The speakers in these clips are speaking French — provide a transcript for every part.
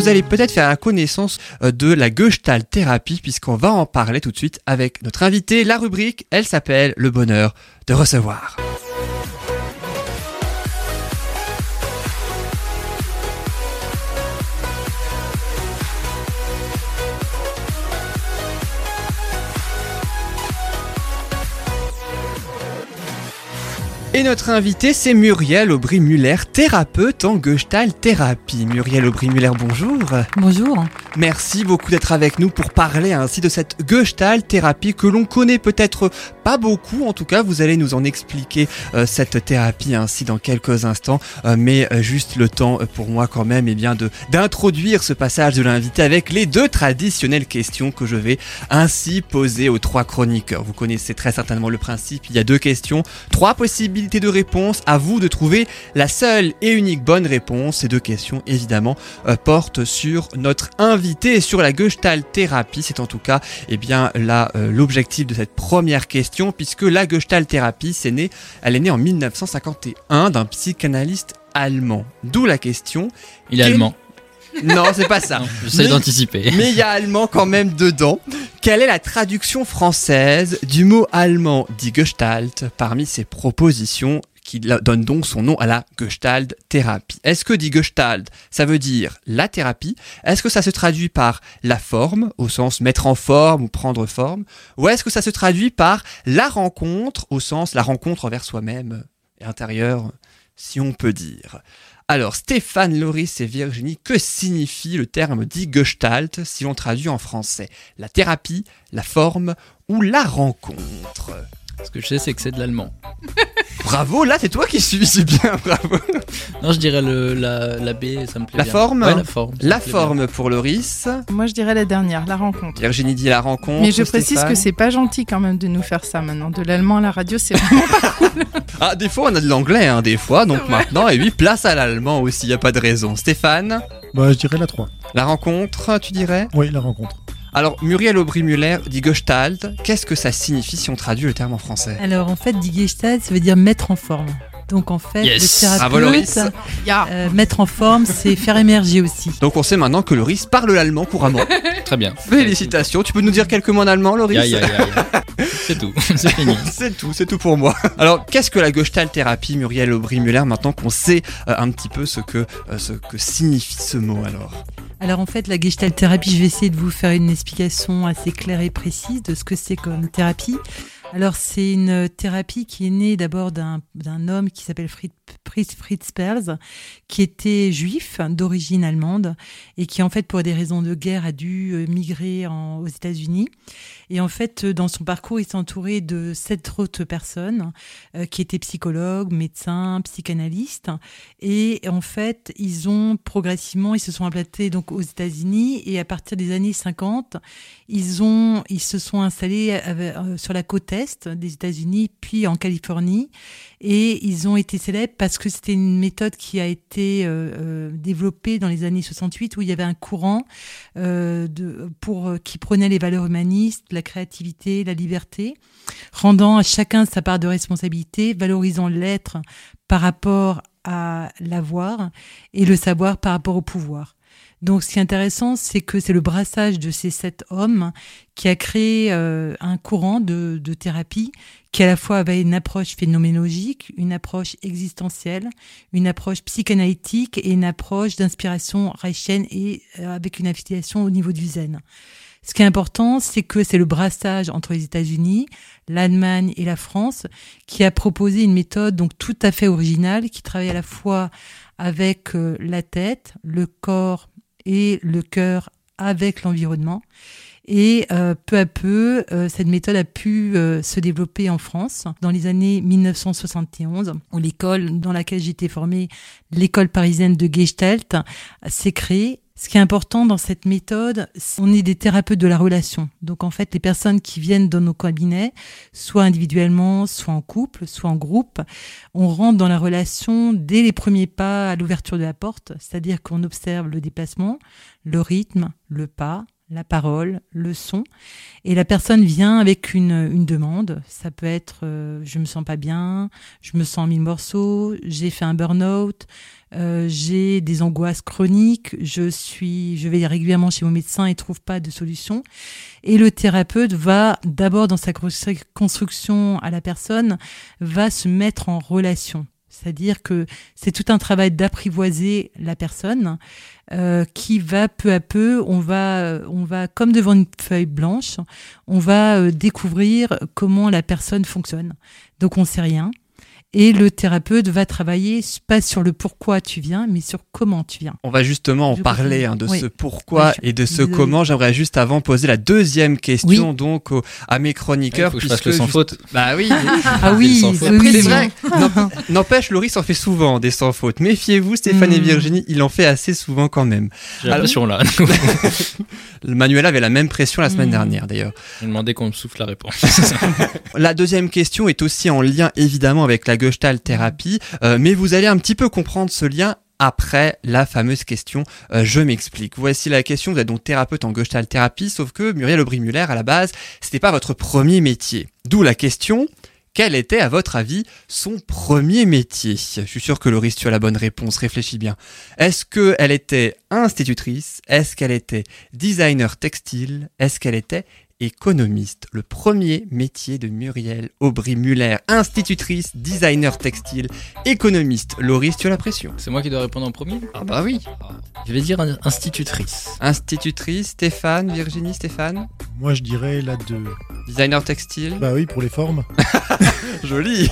vous allez peut-être faire la connaissance euh, de la Gestalt thérapie puisqu'on va en parler tout de suite avec notre invité. La rubrique, elle s'appelle Le bonheur de recevoir. Et notre invité, c'est Muriel Aubry-Muller, thérapeute en Gestalt thérapie. Muriel Aubry-Muller, bonjour. Bonjour. Merci beaucoup d'être avec nous pour parler ainsi de cette Gestalt thérapie que l'on connaît peut-être beaucoup. En tout cas, vous allez nous en expliquer euh, cette thérapie ainsi dans quelques instants. Euh, mais euh, juste le temps pour moi quand même, et eh bien de d'introduire ce passage de l'invité avec les deux traditionnelles questions que je vais ainsi poser aux trois chroniqueurs. Vous connaissez très certainement le principe. Il y a deux questions, trois possibilités de réponse. À vous de trouver la seule et unique bonne réponse. Ces deux questions, évidemment, portent sur notre invité et sur la Gestalt thérapie. C'est en tout cas, eh bien, là, l'objectif de cette première question, puisque la Gestalt thérapie, c'est né, elle est née en 1951 d'un psychanalyste allemand. D'où la question. Il est allemand. Non, c'est pas ça. J'essaie d'anticiper. Mais il y a allemand quand même dedans. Quelle est la traduction française du mot allemand dit Gestalt parmi ces propositions qui donne donc son nom à la Gestalt thérapie. Est-ce que dit Gestalt, ça veut dire la thérapie? Est-ce que ça se traduit par la forme, au sens mettre en forme ou prendre forme? Ou est-ce que ça se traduit par la rencontre, au sens la rencontre envers soi-même et intérieure, si on peut dire? Alors, Stéphane, Loris et Virginie, que signifie le terme dit Gestalt si l'on traduit en français? La thérapie, la forme ou la rencontre? Ce que je sais, c'est que c'est de l'allemand. Bravo, là, c'est toi qui suis, c'est bien, bravo. Non, je dirais le, la, la B, ça me plaît la bien. Forme Ouais, la forme. La forme pour Loris. Moi, je dirais la dernière, la rencontre. Virginie dit la rencontre. Mais je précise que c'est pas gentil quand même de nous faire ça maintenant. De l'allemand à la radio, c'est vraiment Ah, des fois, on a de l'anglais, hein, des fois, donc Ouais. maintenant, et oui, place à l'allemand aussi, y a pas de raison. Stéphane, Bah, je dirais la 3. la rencontre, tu dirais? Oui, la rencontre. Alors, Muriel Aubry-Muller dit Gestalt. Qu'est-ce que ça signifie si on traduit le terme en français? Alors en fait, die Gestalt, ça veut dire mettre en forme. Donc en fait, Yes. le thérapeute, euh, mettre en forme, c'est faire émerger aussi. Donc, on sait maintenant que Loris parle l'allemand couramment. Très bien. Félicitations. Tu peux nous dire quelques mots en allemand, Loris ya, ya, ya. C'est tout, c'est fini. C'est tout, c'est tout pour moi. Alors, qu'est-ce que la Gestalt thérapie, Muriel Aubry-Muller, maintenant qu'on sait euh, un petit peu ce que, euh, ce que signifie ce mot alors? Alors en fait, la Gestalt thérapie, je vais essayer de vous faire une explication assez claire et précise de ce que c'est comme thérapie. Alors c'est une thérapie qui est née d'abord d'un homme qui s'appelle Fritz, Fritz, Fritz Perls, qui était juif d'origine allemande et qui en fait pour des raisons de guerre a dû euh, migrer aux États-Unis. Et en fait, euh, dans son parcours, il s'est entouré de sept autres personnes euh, qui étaient psychologues, médecins, psychanalystes. Et en fait, ils ont progressivement, ils se sont implantés donc aux États-Unis et à partir des années 50, ils ont, ils se sont installés sur la côte est des États-Unis, puis en Californie, et ils ont été célèbres parce que c'était une méthode qui a été euh, euh, développée dans les années 68 où il y avait un courant euh, de, pour qui prenait les valeurs humanistes, la créativité, la liberté, rendant à chacun sa part de responsabilité, valorisant l'être par rapport à l'avoir et le savoir par rapport au pouvoir. Donc, ce qui est intéressant, c'est que c'est le brassage de ces sept hommes qui a créé euh, un courant de, thérapie qui à la fois avait une approche phénoménologique, une approche existentielle, une approche psychanalytique et une approche d'inspiration reichienne et euh, avec une affiliation au niveau du zen. Ce qui est important, c'est que c'est le brassage entre les États-Unis, l'Allemagne et la France qui a proposé une méthode donc tout à fait originale qui travaille à la fois avec euh, la tête, le corps et le cœur avec l'environnement. Et euh, peu à peu, euh, cette méthode a pu euh, se développer en France dans les années 1971, où l'école dans laquelle j'étais formée, l'école parisienne de Gestalt, s'est créée. Ce qui est important dans cette méthode, c'est on est des thérapeutes de la relation. Donc en fait, les personnes qui viennent dans nos cabinets, soit individuellement, soit en couple, soit en groupe, on rentre dans la relation dès les premiers pas à l'ouverture de la porte, c'est-à-dire qu'on observe le déplacement, le rythme, le pas, la parole, le son, et la personne vient avec une, une demande. Ça peut être euh, je me sens pas bien, je me sens en mille morceaux, j'ai fait un burn-out, euh, j'ai des angoisses chroniques, je suis, je vais régulièrement chez mon médecin et trouve pas de solution. Et le thérapeute va d'abord dans sa construction à la personne, va se mettre en relation. C'est-à-dire que c'est tout un travail d'apprivoiser la personne euh, qui va peu à peu, on va, on va comme devant une feuille blanche, on va euh, découvrir comment la personne fonctionne. Donc on sait rien. Et le thérapeute va travailler pas sur le pourquoi tu viens, mais sur comment tu viens. On va justement en parler hein, de Oui. ce pourquoi Oui, je- et de ce comment. J'aimerais juste avant poser la deuxième question donc au- à mes Il chroniqueurs. faut que je le sans juste- faute. Bah oui. Ah oui, C'est vrai. N'emp- N'empêche, Laurie s'en fait souvent des sans fautes. Méfiez-vous, Stéphane et Hmm. Virginie, il en fait assez souvent quand même. J'ai l'impression là. Le Manuel avait la même pression la semaine Hmm. dernière d'ailleurs. J'ai demandé qu'on me souffle la réponse. La deuxième question est aussi en lien évidemment avec la Gestalt thérapie, euh, mais vous allez un petit peu comprendre ce lien après la fameuse question euh, je m'explique. Voici la question, vous êtes donc thérapeute en Gestalt thérapie, sauf que Muriel Aubry-Muller à la base, c'était pas votre premier métier. D'où la question quel était, à votre avis, son premier métier? Je suis sûr que Loris, tu as la bonne réponse, réfléchis bien. Est-ce qu'elle était institutrice? Est-ce qu'elle était designer textile? Est-ce qu'elle était économiste Le premier métier de Muriel Aubry-Muller, institutrice, designer textile, économiste. Loris, tu as la pression C'est moi qui dois répondre en premier? Ah bah oui Je vais dire in- institutrice. Institutrice, Stéphane, Virginie, Stéphane? Moi, je dirais la 2. Designer textile? Bah oui, pour les formes. Joli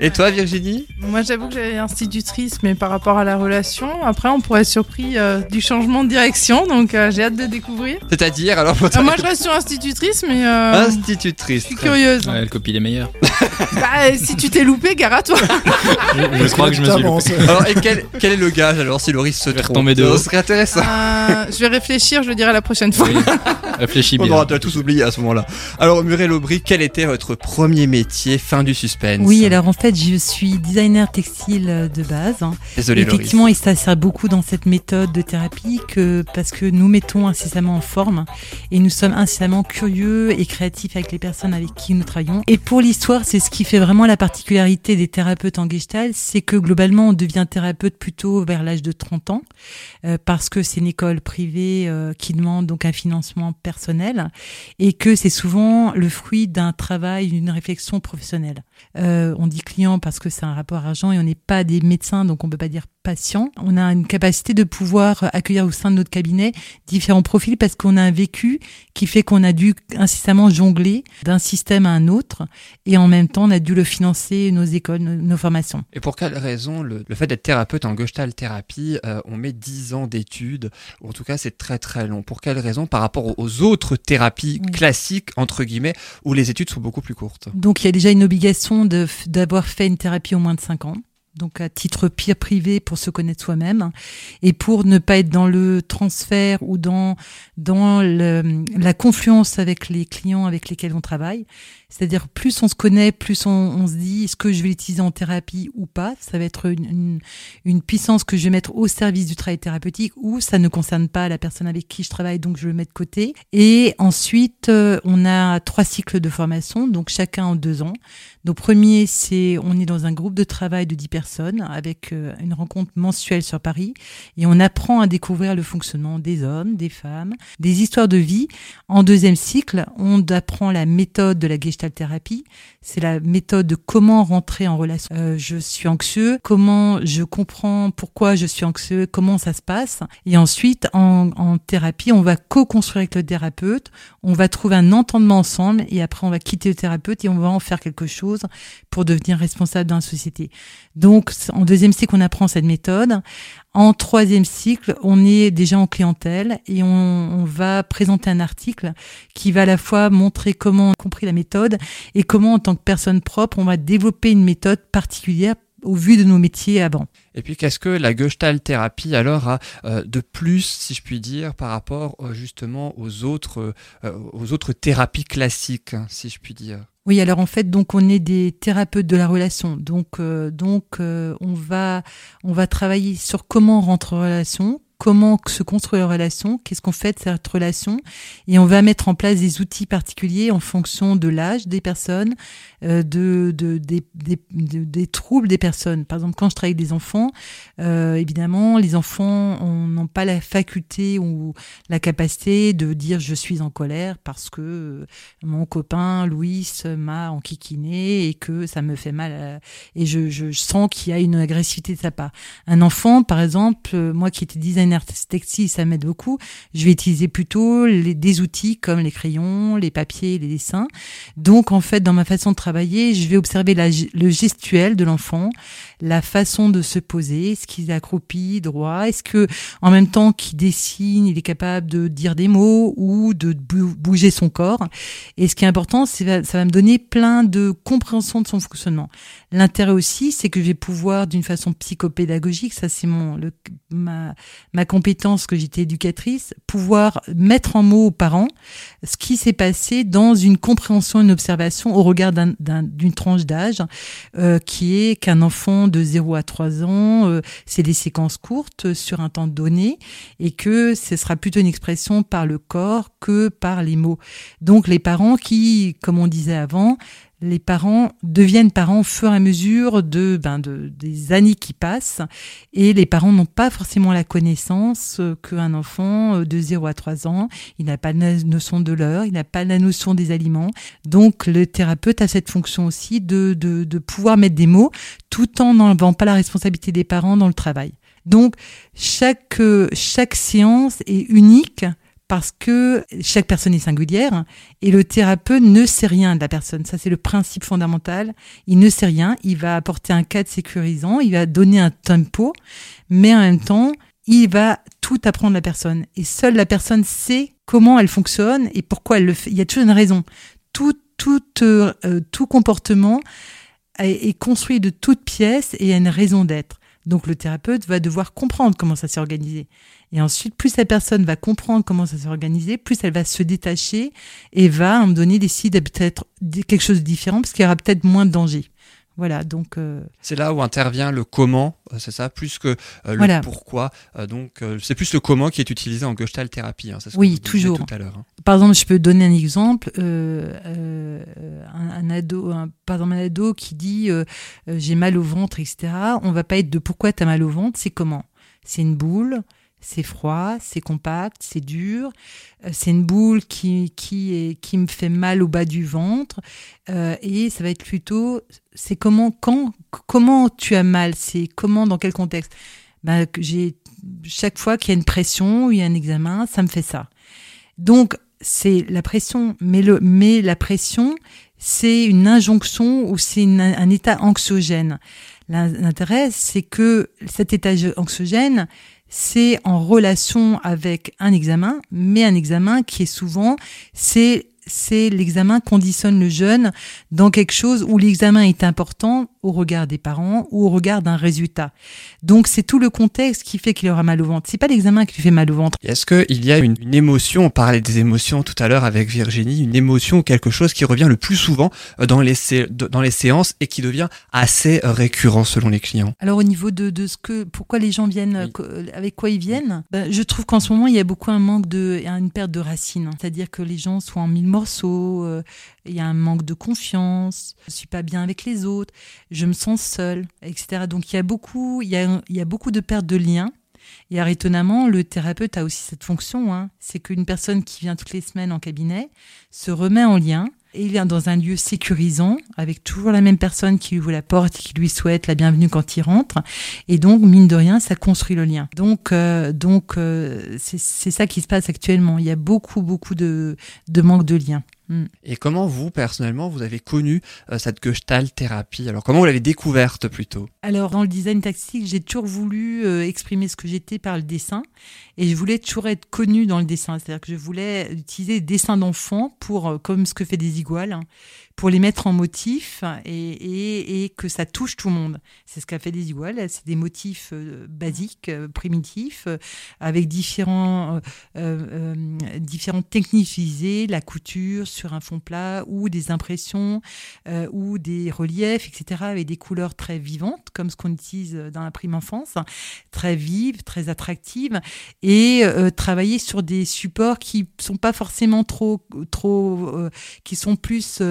Et toi, Virginie? Moi, j'avoue que j'avais institutrice, mais par rapport à la relation, après, on pourrait être surpris euh, du changement de direction, donc euh, j'ai hâte de découvrir. C'est-à-dire, alors, votre Euh, moi, je reste sur institutrice, mais euh, institutrice. je suis curieuse. Ouais, elle copie les meilleurs. Bah, si tu t'es loupé, gare à toi. Je crois que je me suis loupé. Alors, et quel, quel est le gage alors si Loris se trompe retomber de haut. serait intéressant. Euh, je vais réfléchir, je le dirai la prochaine fois. Oui. Réfléchis On bien. aura tous oublié à ce moment-là. Alors, Muriel Aubry, quel était votre premier métier Fin du suspense. Oui, alors en fait, je suis designer textile de base. hein. Désolé, Loris. Effectivement, et ça sert beaucoup dans cette méthode de thérapie que parce que nous mettons incessamment en forme et nous sommes incessamment curieux et créatifs avec les personnes avec qui nous travaillons. Et pour l'histoire, c'est ce qui fait vraiment la particularité des thérapeutes en Gestalt, c'est que globalement, on devient thérapeute plutôt vers l'âge de 30 ans euh, parce que c'est une école privée euh, qui demande donc un financement personnel et que c'est souvent le fruit d'un travail, d'une réflexion professionnelle. Euh, on dit client parce que c'est un rapport argent et on n'est pas des médecins, donc on peut pas dire patient. On a une capacité de pouvoir accueillir au sein de notre cabinet différents profils parce qu'on a un vécu qui fait qu'on a dû incessamment jongler d'un système à un autre et en même temps on a dû le financer nos écoles, nos, nos formations. Et pour quelle raison le, le fait d'être thérapeute en Gestalt thérapie, euh, on met 10 ans d'études, ou en tout cas c'est très très long. Pour quelle raison par rapport aux- aux autres thérapies Oui. classiques, entre guillemets, où les études sont beaucoup plus courtes? Donc il y a déjà une obligation d'avoir fait une thérapie au moins de 5 ans. Donc à titre pire privé pour se connaître soi-même et pour ne pas être dans le transfert ou dans dans la confluence avec les clients avec lesquels on travaille. C'est-à-dire plus on se connaît, plus on, se dit est-ce que je vais l'utiliser en thérapie ou pas? Ça va être une, une, une puissance que je vais mettre au service du travail thérapeutique ou ça ne concerne pas la personne avec qui je travaille donc je le mets de côté. Et ensuite euh, on a trois cycles de formation donc chacun en deux ans. Donc premier c'est on est dans un groupe de travail de 10 personnes avec euh, une rencontre mensuelle sur Paris et on apprend à découvrir le fonctionnement des hommes, des femmes, des histoires de vie. En deuxième cycle, on apprend la méthode de la gestalt thérapie. C'est la méthode de comment rentrer en relation. Euh, je suis anxieux, comment je comprends pourquoi je suis anxieux, comment ça se passe? Et ensuite, en, en thérapie, on va co-construire avec le thérapeute, on va trouver un entendement ensemble et après on va quitter le thérapeute et on va en faire quelque chose pour devenir responsable dans la société. Donc, en deuxième cycle, on apprend cette méthode. En troisième cycle, on est déjà en clientèle et on, va présenter un article qui va à la fois montrer comment on a compris la méthode et comment, en tant que personne propre, on va développer une méthode particulière au vu de nos métiers avant. Et puis qu'est-ce que la Gestalt thérapie alors a euh, de plus, si je puis dire, par rapport euh, justement aux autres, euh, aux autres thérapies classiques, hein, si je puis dire? Oui, alors en fait, donc on est des thérapeutes de la relation. Donc, euh, donc euh, on va on va travailler sur comment on rentre en relation, comment se construit la relation, qu'est-ce qu'on fait de cette relation, et on va mettre en place des outils particuliers en fonction de l'âge des personnes, euh, de, de, des, troubles des personnes. Par exemple, quand je travaille avec des enfants, euh, évidemment, les enfants n'ont pas la faculté ou la capacité de dire je suis en colère parce que euh, mon copain Louis m'a enquiquiné et que ça me fait mal et je, je sens qu'il y a une agressivité de sa part. Un enfant, par exemple, moi qui étais designer textile, ça m'aide beaucoup. Je vais utiliser plutôt les, des outils comme les crayons, les papiers, les dessins. Donc en fait, dans ma façon de travailler, je vais observer le gestuel de l'enfant, la façon de se poser, est-ce qu'il est accroupi, droit, est-ce que en même temps qu'il dessine, il est capable de dire des mots ou de bouger son corps. Et ce qui est important, c'est ça va me donner plein de compréhension de son fonctionnement. L'intérêt aussi, c'est que je vais pouvoir, d'une façon psychopédagogique, ça c'est mon le, ma compétence que j'étais éducatrice, pouvoir mettre en mots aux parents ce qui s'est passé dans une compréhension, une observation au regard d'une tranche d'âge euh, qui est qu'un enfant de 0 à 3 ans, euh, c'est des séquences courtes sur un temps donné et que ce sera plutôt une expression par le corps que par les mots. Donc les parents qui, comme on disait avant, les parents deviennent parents au fur et à mesure de, ben de des années qui passent et les parents n'ont pas forcément la connaissance qu'un enfant de 0 à 3 ans, il n'a pas la notion de l'heure, il n'a pas la notion des aliments. Donc le thérapeute a cette fonction aussi de, de, de pouvoir mettre des mots tout en n'enlevant pas la responsabilité des parents dans le travail. Donc chaque, chaque séance est unique parce que chaque personne est singulière et le thérapeute ne sait rien de la personne. Ça, c'est le principe fondamental. Il ne sait rien. Il va apporter un cadre sécurisant. Il va donner un tempo, mais en même temps, il va tout apprendre à la personne. Et seule la personne sait comment elle fonctionne et pourquoi elle le fait. Il y a toujours une raison. Tout, tout, euh, tout comportement est, est construit de toutes pièces et a une raison d'être. Donc le thérapeute va devoir comprendre comment ça s'est organisé. Et ensuite, plus la personne va comprendre comment ça s'est organisé, plus elle va se détacher et va, à un moment donné, décider peut-être quelque chose de différent parce qu'il y aura peut-être moins de danger. Voilà, donc. Euh, c'est là où intervient le comment, euh, c'est ça, plus que euh, le pourquoi. donc, c'est plus le comment qui est utilisé en Gestalt thérapie. Hein, oui, toujours. Tout à l'heure. Hein. Par exemple, je peux donner un exemple. Un, ado, par exemple, un ado qui dit j'ai mal au ventre, etc. On va pas être de pourquoi tu as mal au ventre, c'est comment? C'est une boule, c'est froid, c'est compact, c'est dur. Euh, c'est une boule qui, qui, est, qui me fait mal au bas du ventre. Euh, et ça va être plutôt, c'est comment, quand, comment tu as mal, c'est comment, dans quel contexte? Ben, j'ai, chaque fois qu'il y a une pression, il y a un examen, ça me fait ça. Donc, c'est la pression, mais, le, mais la pression, c'est une injonction ou c'est un état anxiogène. L'intérêt, c'est que cet état anxiogène, c'est en relation avec un examen, mais un examen qui est souvent, c'est c'est l'examen conditionne le jeune dans quelque chose où l'examen est important au regard des parents ou au regard d'un résultat. Donc c'est tout le contexte qui fait qu'il aura mal au ventre. C'est pas l'examen qui lui fait mal au ventre. Est-ce qu'il y a une, émotion, on parlait des émotions tout à l'heure avec Virginie, une émotion ou quelque chose qui revient le plus souvent euh, dans les, dans les séances et qui devient assez euh, récurrent selon les clients? Alors au niveau de, de ce que, pourquoi les gens viennent, euh, avec quoi ils viennent, ben, je trouve qu'en ce moment il y a beaucoup un manque de, une perte de racines. C'est-à-dire que les gens sont en mille morceaux, il y a un manque de confiance, je suis pas bien avec les autres, je me sens seule, etc. Donc il y a beaucoup, il y a, beaucoup de perte de liens. Et étonnamment, le thérapeute a aussi cette fonction, hein. c'est qu'une personne qui vient toutes les semaines en cabinet se remet en lien il vient dans un lieu sécurisant avec toujours la même personne qui ouvre la porte qui lui souhaite la bienvenue quand il rentre. Et donc, mine de rien, ça construit le lien. Donc, euh, donc euh, c'est ça qui se passe actuellement. Il y a beaucoup, beaucoup de, de manque de lien. Mm. Et comment vous, personnellement, vous avez connu euh, cette Gestalt thérapie? Alors, comment vous l'avez découverte plutôt? Alors, dans le design tactique, j'ai toujours voulu euh, exprimer ce que j'étais par le dessin. Et je voulais toujours être connue dans le dessin. C'est-à-dire que je voulais utiliser des dessins d'enfants pour, euh, comme ce que fait des iguales, hein, pour les mettre en motifs et, et, que ça touche tout le monde. C'est ce qu'a fait des iguales. C'est des motifs euh, basiques, euh, primitifs, euh, avec différents, différentes techniques utilisées, la couture sur un fond plat ou des impressions ou des reliefs, etc., avec des couleurs très vivantes, comme ce qu'on utilise dans la prime enfance, très vives, très attractives, et travailler sur des supports qui sont pas forcément trop, trop, qui sont plus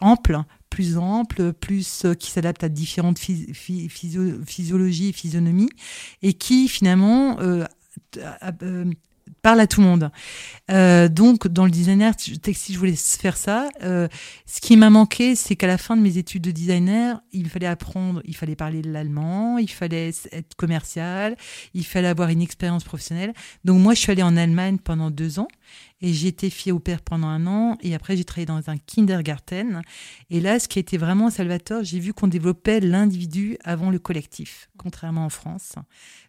amples plus ample, plus euh, qui s'adapte à différentes physiologies et physionomies, et qui finalement euh, euh, parle à tout le monde. donc, dans le designer textile, je voulais faire ça. ce qui m'a manqué, c'est qu'à la fin de mes études de designer, il fallait apprendre, il fallait parler l'allemand, il fallait être commercial, il fallait avoir une expérience professionnelle. Donc, moi, je suis allée en Allemagne pendant deux ans. Et j'ai été fille au père pendant un an. Et après, j'ai travaillé dans un kindergarten. Et là, ce qui a été vraiment salvateur, j'ai vu qu'on développait l'individu avant le collectif, contrairement en France,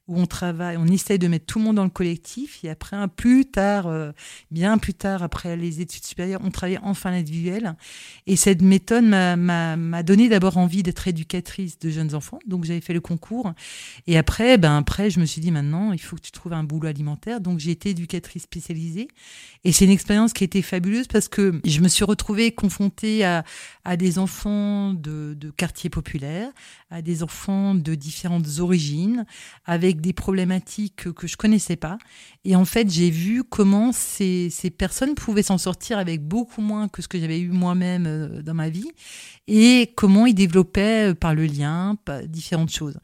où on travaille, on essaye de mettre tout le monde dans le collectif. Et après, plus tard, euh, bien plus tard, après les études supérieures, on travaillait enfin l'individuel. Et cette méthode m'a donné d'abord envie d'être éducatrice de jeunes enfants. Donc, j'avais fait le concours. Et après, ben, après, je me suis dit, maintenant, il faut que tu trouves un boulot alimentaire. Donc, j'ai été éducatrice spécialisée. Et c'est une expérience qui a été fabuleuse parce que je me suis retrouvée confrontée à, des enfants de, quartiers populaires, à des enfants de différentes origines, avec des problématiques que je connaissais pas. Et en fait, j'ai vu comment ces, personnes pouvaient s'en sortir avec beaucoup moins que ce que j'avais eu moi-même euh, dans ma vie, et comment ils développaient euh, par le lien différentes choses.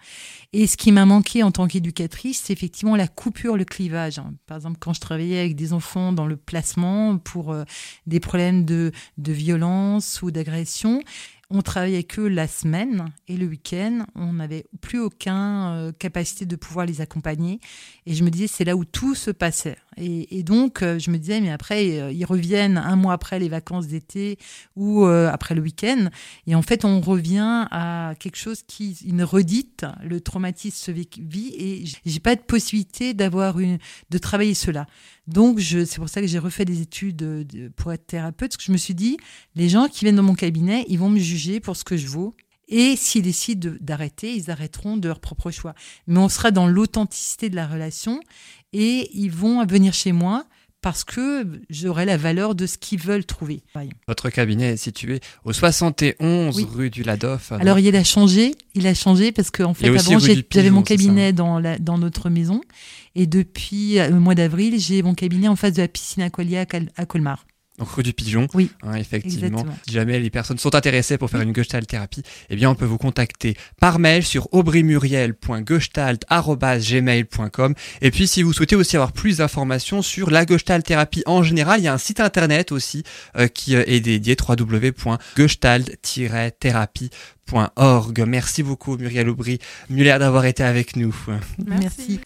Et ce qui m'a manqué en tant qu'éducatrice, c'est effectivement la coupure, le clivage. Par exemple, quand je travaillais avec des enfants dans le placement pour euh, des problèmes de, violence ou d'agression, on travaillait que la semaine et le week-end. On n'avait plus aucune euh, capacité de pouvoir les accompagner. Et je me disais, c'est là où tout se passait. Et, donc, euh, je me disais, mais après, ils reviennent un mois après les vacances d'été ou après le week-end. Et en fait, on revient à quelque chose qui, une redite, le traumatisme se vit et j'ai pas de possibilité d'avoir une, de travailler cela. Donc, c'est pour ça que j'ai refait des études pour être thérapeute, parce que je me suis dit, les gens qui viennent dans mon cabinet, ils vont me juger pour ce que je vaux. Et s'ils décident d'arrêter, ils arrêteront de leur propre choix. Mais on sera dans l'authenticité de la relation et ils vont venir chez moi parce que j'aurai la valeur de ce qu'ils veulent trouver. Votre cabinet est situé au 71 rue du Ladoff. Alors il a changé, il a changé parce qu'en en fait avant j'avais mon cabinet dans, la, dans notre maison et depuis euh, le mois d'avril j'ai mon cabinet en face de la piscine aqualia à Colmar. Donc rue du Pigeon. Oui. Hein, effectivement. Si jamais les personnes sont intéressées pour faire une Gestalt thérapie, eh bien on peut vous contacter par mail sur aubrimuriel.gestalt@gmail.com. Et puis si vous souhaitez aussi avoir plus d'informations sur la Gestalt thérapie en général, il y a un site internet aussi euh, qui euh, est dédié www.gestalt-thérapie.org. Merci beaucoup Muriel Aubry Muller d'avoir été avec nous. Merci.